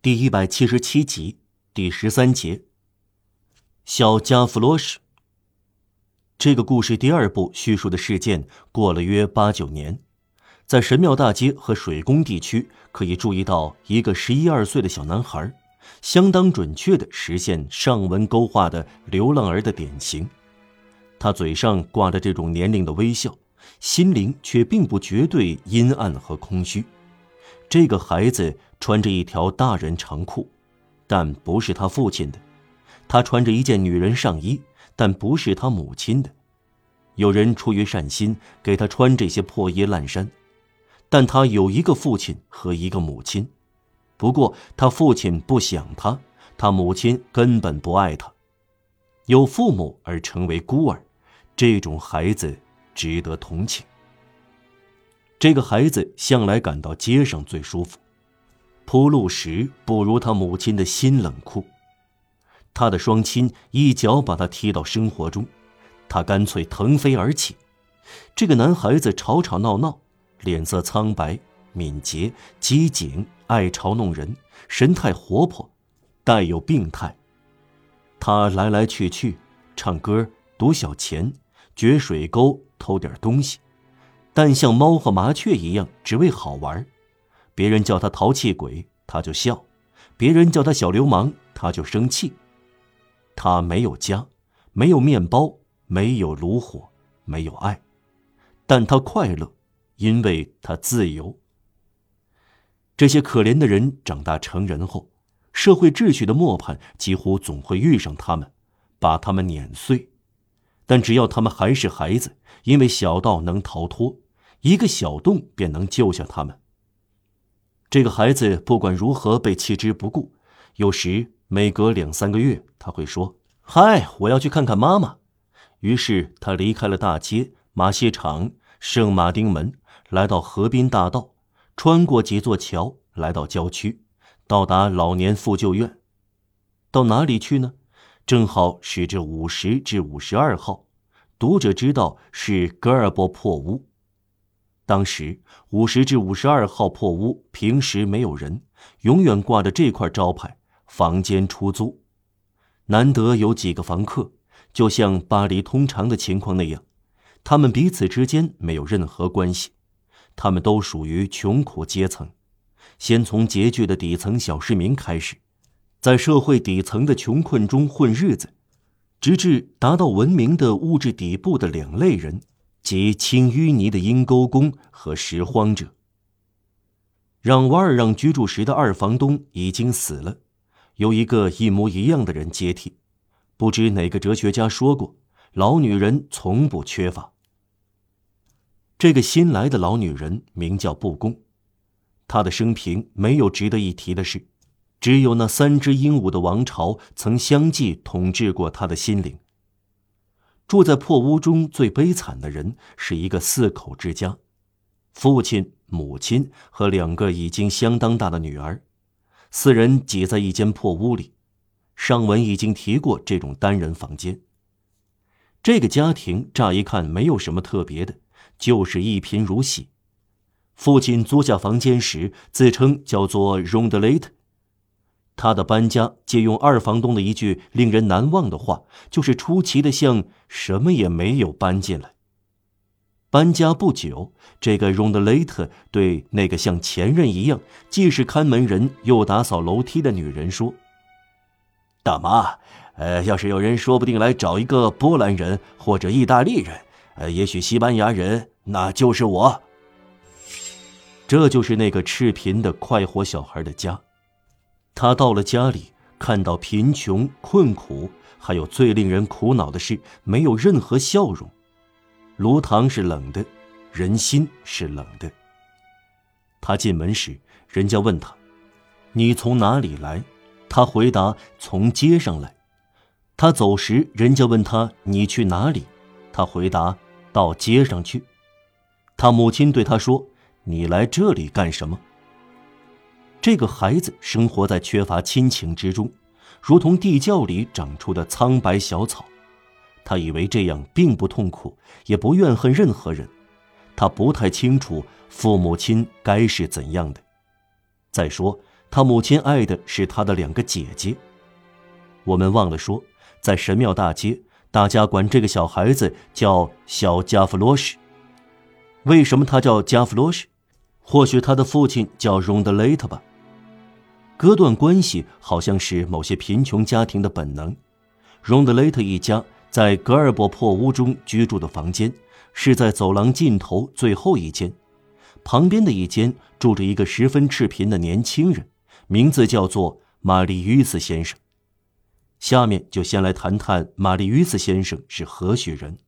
第一百七十七集第十三节。小加弗罗什。这个故事第二部叙述的事件过了约八九年，在神庙大街和水宫地区，可以注意到一个十一二岁的小男孩，相当准确的实现上文勾画的流浪儿的典型。他嘴上挂着这种年龄的微笑，心灵却并不绝对阴暗和空虚。这个孩子穿着一条大人长裤，但不是他父亲的；他穿着一件女人上衣，但不是他母亲的。有人出于善心给他穿这些破衣烂衫，但他有一个父亲和一个母亲。不过他父亲不想他，他母亲根本不爱他。有父母而成为孤儿，这种孩子值得同情。这个孩子向来感到街上最舒服，铺路时不如他母亲的心冷酷。他的双亲一脚把他踢到生活中，他干脆腾飞而起。这个男孩子吵吵闹闹，脸色苍白，敏捷、机警，爱嘲弄人，神态活泼，带有病态。他来来去去，唱歌、赌小钱、掘水沟、偷点东西。但像猫和麻雀一样，只为好玩。别人叫他淘气鬼，他就笑；别人叫他小流氓，他就生气。他没有家，没有面包，没有炉火，没有爱，但他快乐，因为他自由。这些可怜的人长大成人后，社会秩序的磨盘几乎总会遇上他们，把他们碾碎。但只要他们还是孩子，因为小到能逃脱。一个小洞便能救下他们。这个孩子不管如何被弃之不顾，有时每隔两三个月，他会说：“嗨，我要去看看妈妈。”于是他离开了大街、马戏场、圣马丁门，来到河滨大道，穿过几座桥，来到郊区，到达老年妇救院。到哪里去呢？正好是这五十至五十二号。读者知道是格尔伯破屋。当时五十至五十二号破屋平时没有人，永远挂着这块招牌：房间出租。难得有几个房客，就像巴黎通常的情况那样，他们彼此之间没有任何关系，他们都属于穷苦阶层。先从拮据的底层小市民开始，在社会底层的穷困中混日子，直至达到文明的物质底部的两类人。及清淤泥的阴沟工和拾荒者。让瓦尔让居住时的二房东已经死了，由一个一模一样的人接替。不知哪个哲学家说过：“老女人从不缺乏。”这个新来的老女人名叫布公，她的生平没有值得一提的事，只有那三只鹦鹉的王朝曾相继统治过她的心灵。住在破屋中最悲惨的人是一个四口之家，父亲、母亲和两个已经相当大的女儿，四人挤在一间破屋里。上文已经提过这种单人房间。这个家庭乍一看没有什么特别的，就是一贫如洗。父亲租下房间时自称叫做 Rondlet。他的搬家借用二房东的一句令人难忘的话，就是出奇的像什么也没有搬进来。搬家不久，这个 r o n d l a t 对那个像前任一样，既是看门人又打扫楼梯的女人说：“大妈，呃，要是有人说不定来找一个波兰人或者意大利人，呃，也许西班牙人，那就是我。”这就是那个赤贫的快活小孩的家。他到了家里，看到贫穷、困苦，还有最令人苦恼的是，没有任何笑容。炉膛是冷的，人心是冷的。他进门时，人家问他：“你从哪里来？”他回答：“从街上来。”他走时，人家问他：“你去哪里？”他回答：“到街上去。”他母亲对他说：“你来这里干什么？”这个孩子生活在缺乏亲情之中，如同地窖里长出的苍白小草。他以为这样并不痛苦，也不怨恨任何人。他不太清楚父母亲该是怎样的。再说，他母亲爱的是他的两个姐姐。我们忘了说，在神庙大街，大家管这个小孩子叫小加弗罗什。为什么他叫加弗罗什？或许他的父亲叫荣德雷特吧。割断关系好像是某些贫穷家庭的本能。荣德雷特一家在格尔伯破屋中居住的房间，是在走廊尽头最后一间。旁边的一间住着一个十分赤贫的年轻人，名字叫做玛丽于斯先生。下面就先来谈谈玛丽于斯先生是何许人。